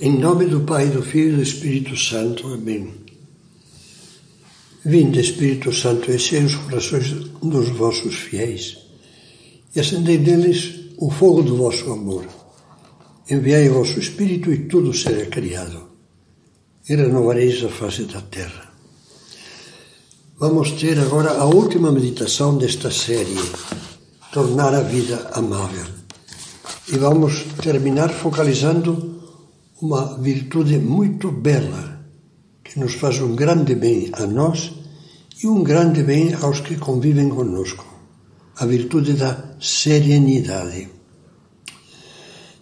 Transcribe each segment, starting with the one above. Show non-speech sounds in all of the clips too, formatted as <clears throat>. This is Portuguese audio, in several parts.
Em nome do Pai, do Filho e do Espírito Santo. Amém. Vinde, Espírito Santo, enchei os corações dos vossos fiéis e acendei neles o fogo do vosso amor. Enviai o vosso Espírito e tudo será criado, e renovareis a face da terra. Vamos ter agora a última meditação desta série, Tornar a Vida Amável. E vamos terminar focalizando uma virtude muito bela que nos faz um grande bem a nós e um grande bem aos que convivem conosco, a virtude da serenidade.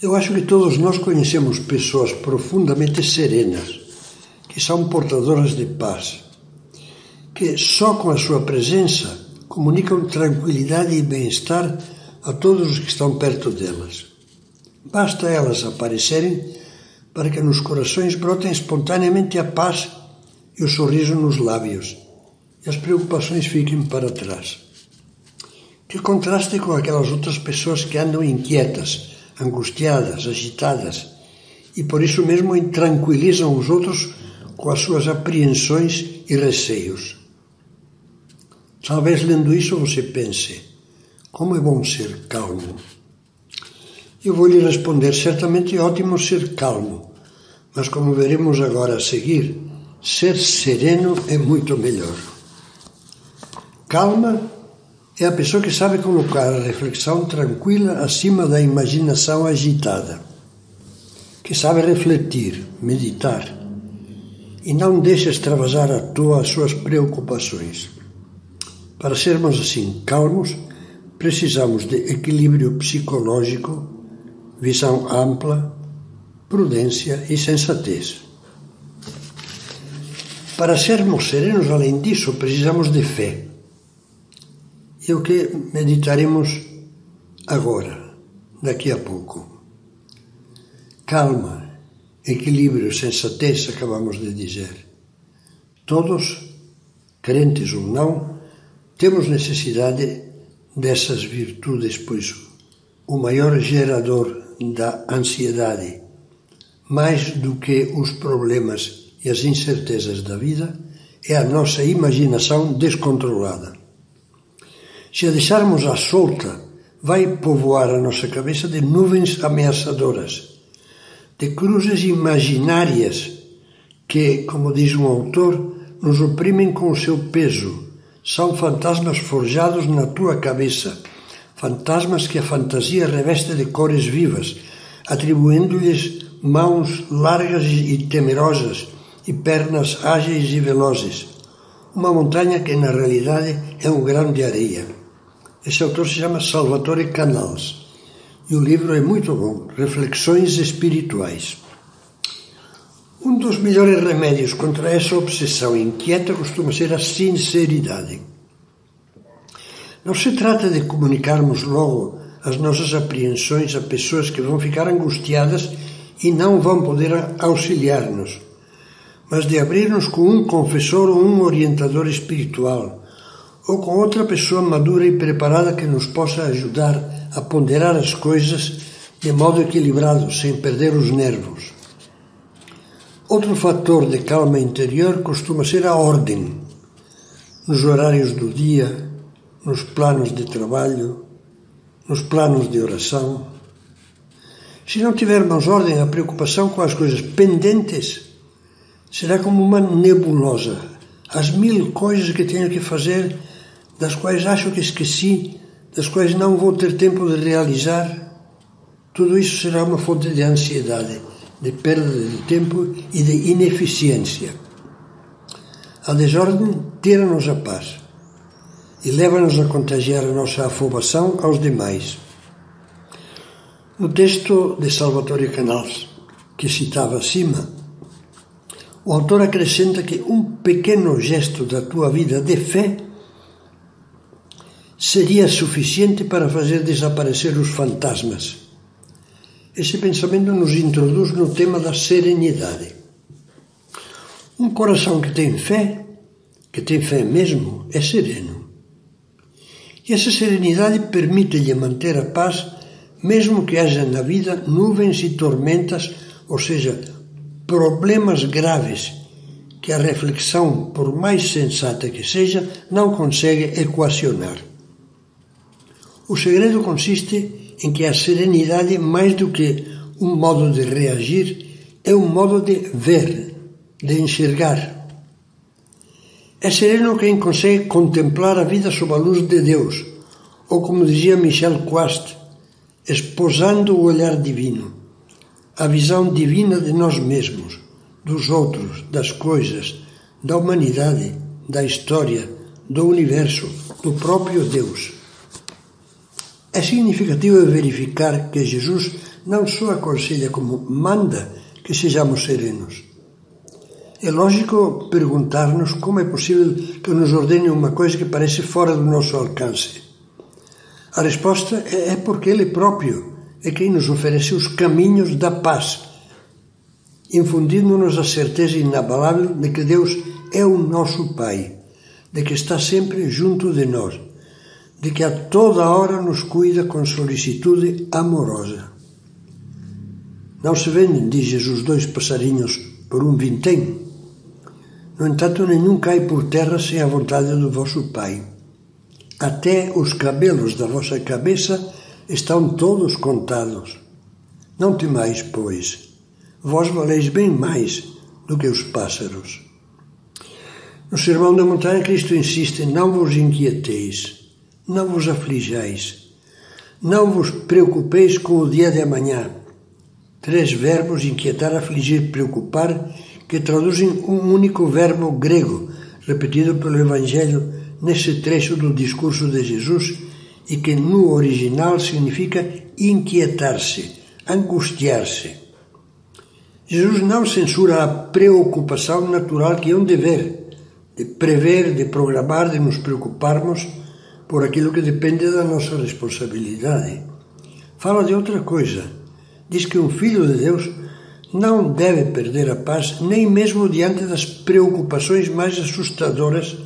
Eu acho que todos nós conhecemos pessoas profundamente serenas, que são portadoras de paz, que só com a sua presença comunicam tranquilidade e bem-estar a todos os que estão perto delas. Basta elas aparecerem para que nos corações brotem espontaneamente a paz e o sorriso nos lábios, e as preocupações fiquem para trás. Que contraste com aquelas outras pessoas que andam inquietas, angustiadas, agitadas, e por isso mesmo intranquilizam os outros com as suas apreensões e receios. Talvez lendo isso você pense: como é bom ser calmo. Eu vou lhe responder: certamente é ótimo ser calmo, mas como veremos agora a seguir, ser sereno é muito melhor. Calma é a pessoa que sabe colocar a reflexão tranquila acima da imaginação agitada, que sabe refletir, meditar e não deixa extravasar à toa as suas preocupações. Para sermos assim calmos, precisamos de equilíbrio psicológico visão ampla, prudência e sensatez. Para sermos serenos, além disso, precisamos de fé. É o que meditaremos agora, daqui a pouco. Calma, equilíbrio, sensatez, acabamos de dizer. Todos, crentes ou não, temos necessidade dessas virtudes, pois o maior gerador da ansiedade, mais do que os problemas e as incertezas da vida, é a nossa imaginação descontrolada. Se a deixarmos à solta, vai povoar a nossa cabeça de nuvens ameaçadoras, de cruzes imaginárias que, como diz um autor, nos oprimem com o seu peso. São fantasmas forjados na tua cabeça fantasmas que a fantasia reveste de cores vivas, atribuindo-lhes mãos largas e temerosas e pernas ágeis e velozes. Uma montanha que na realidade é um grão de areia. Esse autor se chama Salvatore Canals e o livro é muito bom, Reflexões Espirituais. Um dos melhores remédios contra essa obsessão inquieta costuma ser a sinceridade. Não se trata de comunicarmos logo as nossas apreensões a pessoas que vão ficar angustiadas e não vão poder auxiliar-nos, mas de abrir-nos com um confessor ou um orientador espiritual, ou com outra pessoa madura e preparada que nos possa ajudar a ponderar as coisas de modo equilibrado, sem perder os nervos. Outro fator de calma interior costuma ser a ordem. Nos horários do dia, nos planos de trabalho, nos planos de oração. Se não tivermos ordem, a preocupação com as coisas pendentes será como uma nebulosa. As mil coisas que tenho que fazer, das quais acho que esqueci, das quais não vou ter tempo de realizar, tudo isso será uma fonte de ansiedade, de perda de tempo e de ineficiência. A desordem tira-nos a paz e leva-nos a contagiar a nossa afobação aos demais. No texto de Salvatore Canals, que citava acima, o autor acrescenta que um pequeno gesto da tua vida de fé seria suficiente para fazer desaparecer os fantasmas. Esse pensamento nos introduz no tema da serenidade. Um coração que tem fé, que tem fé mesmo, é sereno. E essa serenidade permite-lhe manter a paz, mesmo que haja na vida nuvens e tormentas, ou seja, problemas graves que a reflexão, por mais sensata que seja, não consegue equacionar. O segredo consiste em que a serenidade, mais do que um modo de reagir, é um modo de ver, de enxergar. É sereno quem consegue contemplar a vida sob a luz de Deus, ou como dizia Michel Quast, esposando o olhar divino, a visão divina de nós mesmos, dos outros, das coisas, da humanidade, da história, do universo, do próprio Deus. É significativo verificar que Jesus não só aconselha como manda que sejamos serenos. É lógico perguntar-nos como é possível que nos ordene uma coisa que parece fora do nosso alcance. A resposta é porque Ele próprio é quem nos oferece os caminhos da paz, infundindo-nos a certeza inabalável de que Deus é o nosso Pai, de que está sempre junto de nós, de que a toda hora nos cuida com solicitude amorosa. Não se vendem, diz Jesus, dois passarinhos por um vintém. No entanto, nenhum cai por terra sem a vontade do vosso Pai. Até os cabelos da vossa cabeça estão todos contados. Não temais, pois, vós valeis bem mais do que os pássaros. No Sermão da Montanha, Cristo insiste: não vos inquieteis, não vos aflijais, não vos preocupeis com o dia de amanhã. Três verbos: inquietar, afligir, preocupar, que traduzem um único verbo grego, repetido pelo Evangelho nesse trecho do discurso de Jesus e que no original significa inquietar-se, angustiar-se. Jesus não censura a preocupação natural que é um dever, de prever, de programar, de nos preocuparmos por aquilo que depende da nossa responsabilidade. Fala de outra coisa. Diz que um filho de Deus não deve perder a paz, nem mesmo diante das preocupações mais assustadoras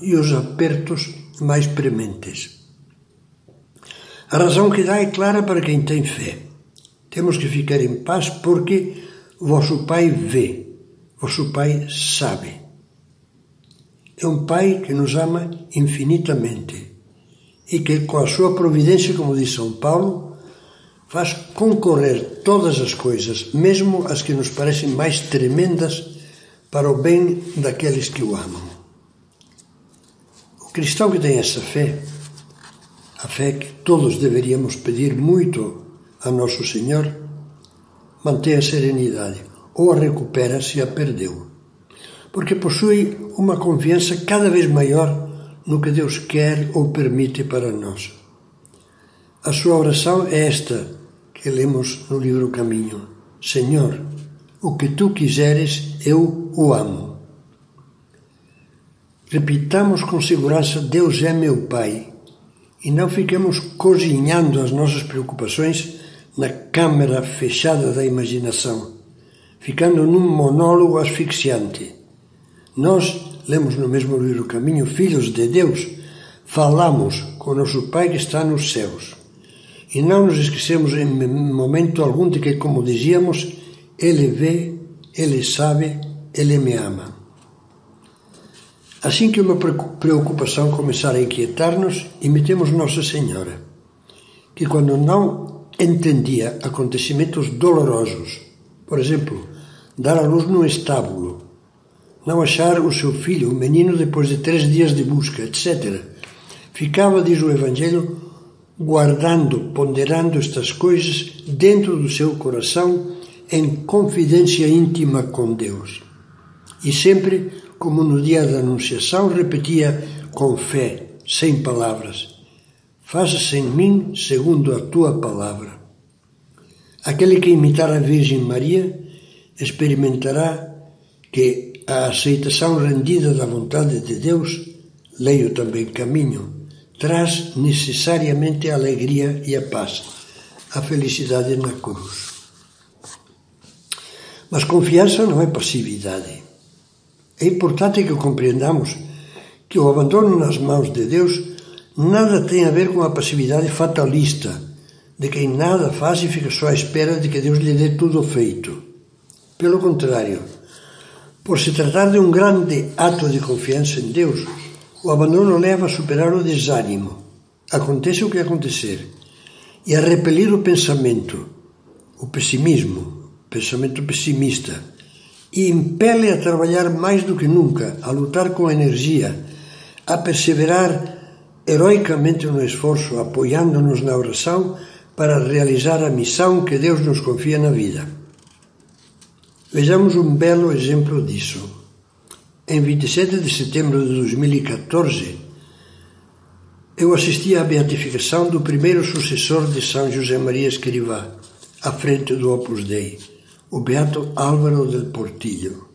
e os apertos mais prementes. A razão que dá é clara para quem tem fé. Temos que ficar em paz porque vosso Pai vê, vosso Pai sabe. É um Pai que nos ama infinitamente e que, com a sua providência, como diz São Paulo, faz concorrer todas as coisas, mesmo as que nos parecem mais tremendas, para o bem daqueles que o amam. Cristão que tem essa fé, a fé que todos deveríamos pedir muito a Nosso Senhor, mantém a serenidade ou a recupera se a perdeu, porque possui uma confiança cada vez maior no que Deus quer ou permite para nós. A sua oração é esta que lemos no livro Caminho: Senhor, o que tu quiseres, eu o amo. Repitamos com segurança: Deus é meu Pai. E não fiquemos cozinhando as nossas preocupações na câmara fechada da imaginação, ficando num monólogo asfixiante. Nós, lemos no mesmo livro Caminho, filhos de Deus, falamos com nosso Pai que está nos céus. E não nos esquecemos em momento algum de que, como dizíamos, Ele vê, Ele sabe, Ele me ama. Assim que uma preocupação começar a inquietar-nos, imitemos Nossa Senhora, que quando não entendia acontecimentos dolorosos, por exemplo, dar à luz num estábulo, não achar o seu filho, o menino, depois de três dias de busca, etc., ficava, diz o Evangelho, guardando, ponderando estas coisas dentro do seu coração em confidência íntima com Deus. E sempre como no dia da Anunciação, repetia com fé, sem palavras: Faça-se em mim segundo a tua palavra. Aquele que imitar a Virgem Maria experimentará que a aceitação rendida da vontade de Deus, leio também caminho, traz necessariamente a alegria e a paz, a felicidade na cruz. Mas confiança não é passividade. É importante que compreendamos que o abandono nas mãos de Deus nada tem a ver com a passividade fatalista, de quem nada faz e fica só à espera de que Deus lhe dê tudo feito. Pelo contrário, por se tratar de um grande ato de confiança em Deus, o abandono leva a superar o desânimo, aconteça o que acontecer, e a repelir o pensamento, o pessimismo, pensamento pessimista, e impele a trabalhar mais do que nunca, a lutar com energia, a perseverar heroicamente no esforço, apoiando-nos na oração para realizar a missão que Deus nos confia na vida. Vejamos um belo exemplo disso. Em 27 de setembro de 2014, eu assisti à beatificação do primeiro sucessor de São José Maria Escrivá, à frente do Opus Dei o beato Álvaro del Portillo.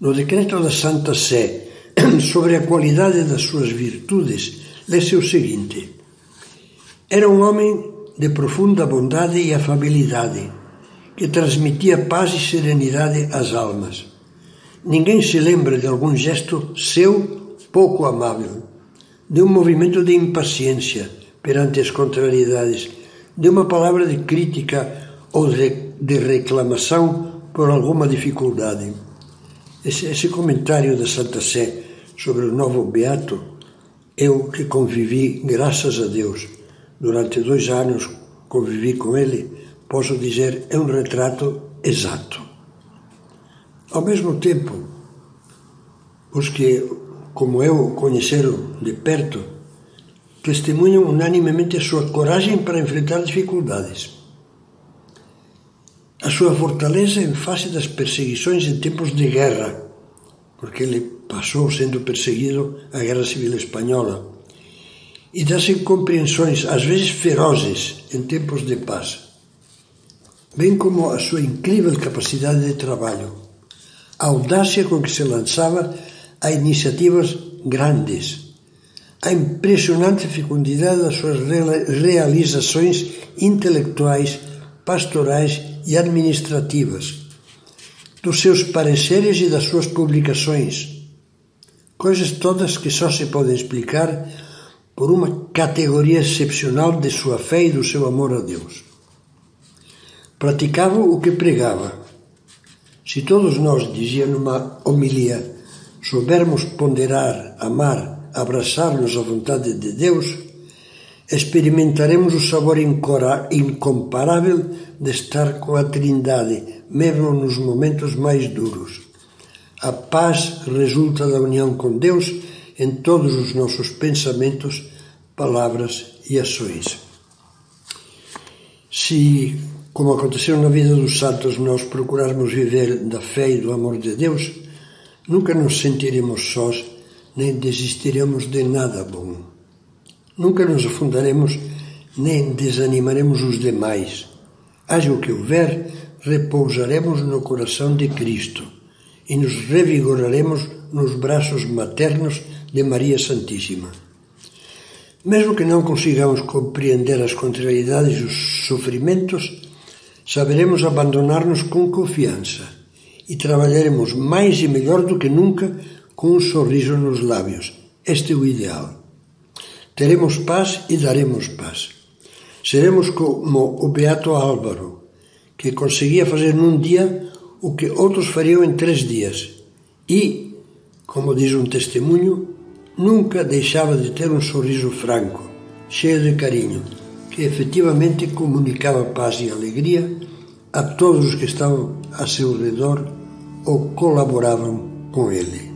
No decreto da Santa Sé <clears throat> sobre a qualidade das suas virtudes, lê-se o seguinte: Era um homem de profunda bondade e afabilidade, que transmitia paz e serenidade às almas. Ninguém se lembra de algum gesto seu pouco amável, de um movimento de impaciência perante as contrariedades, de uma palavra de crítica ou de de reclamação por alguma dificuldade. Esse, esse comentário da Santa Sé sobre o novo Beato, eu que convivi, graças a Deus, durante dois anos convivi com ele, posso dizer é um retrato exato. Ao mesmo tempo, os que, como eu, conheceram de perto, testemunham unanimemente a sua coragem para enfrentar dificuldades a sua fortaleza em face das perseguições em tempos de guerra, porque ele passou sendo perseguido a Guerra Civil Espanhola, e das incompreensões, às vezes ferozes, em tempos de paz, bem como a sua incrível capacidade de trabalho, a audácia com que se lançava a iniciativas grandes, a impressionante fecundidade das suas realizações intelectuais, pastorais e administrativas, dos seus pareceres e das suas publicações, coisas todas que só se podem explicar por uma categoria excepcional de sua fé e do seu amor a Deus. Praticava o que pregava. Se todos nós, dizia numa homilia, soubermos ponderar, amar, abraçar-nos à vontade de Deus, experimentaremos o sabor incomparável de estar com a Trindade, mesmo nos momentos mais duros. A paz resulta da união com Deus em todos os nossos pensamentos, palavras e ações. Se, como aconteceu na vida dos santos, nós procurarmos viver da fé e do amor de Deus, nunca nos sentiremos sós, nem desistiremos de nada bom. Nunca nos afundaremos nem desanimaremos os demais. Haja o que houver, repousaremos no coração de Cristo e nos revigoraremos nos braços maternos de Maria Santíssima. Mesmo que não consigamos compreender as contrariedades e os sofrimentos, saberemos abandonar-nos com confiança e trabalharemos mais e melhor do que nunca com um sorriso nos lábios. Este é o ideal. Teremos paz e daremos paz. Seremos como o Beato Álvaro, que conseguia fazer num dia o que outros fariam em três dias. E, como diz um testemunho, nunca deixava de ter um sorriso franco, cheio de carinho, que efetivamente comunicava paz e alegria a todos os que estavam a seu redor ou colaboravam com ele.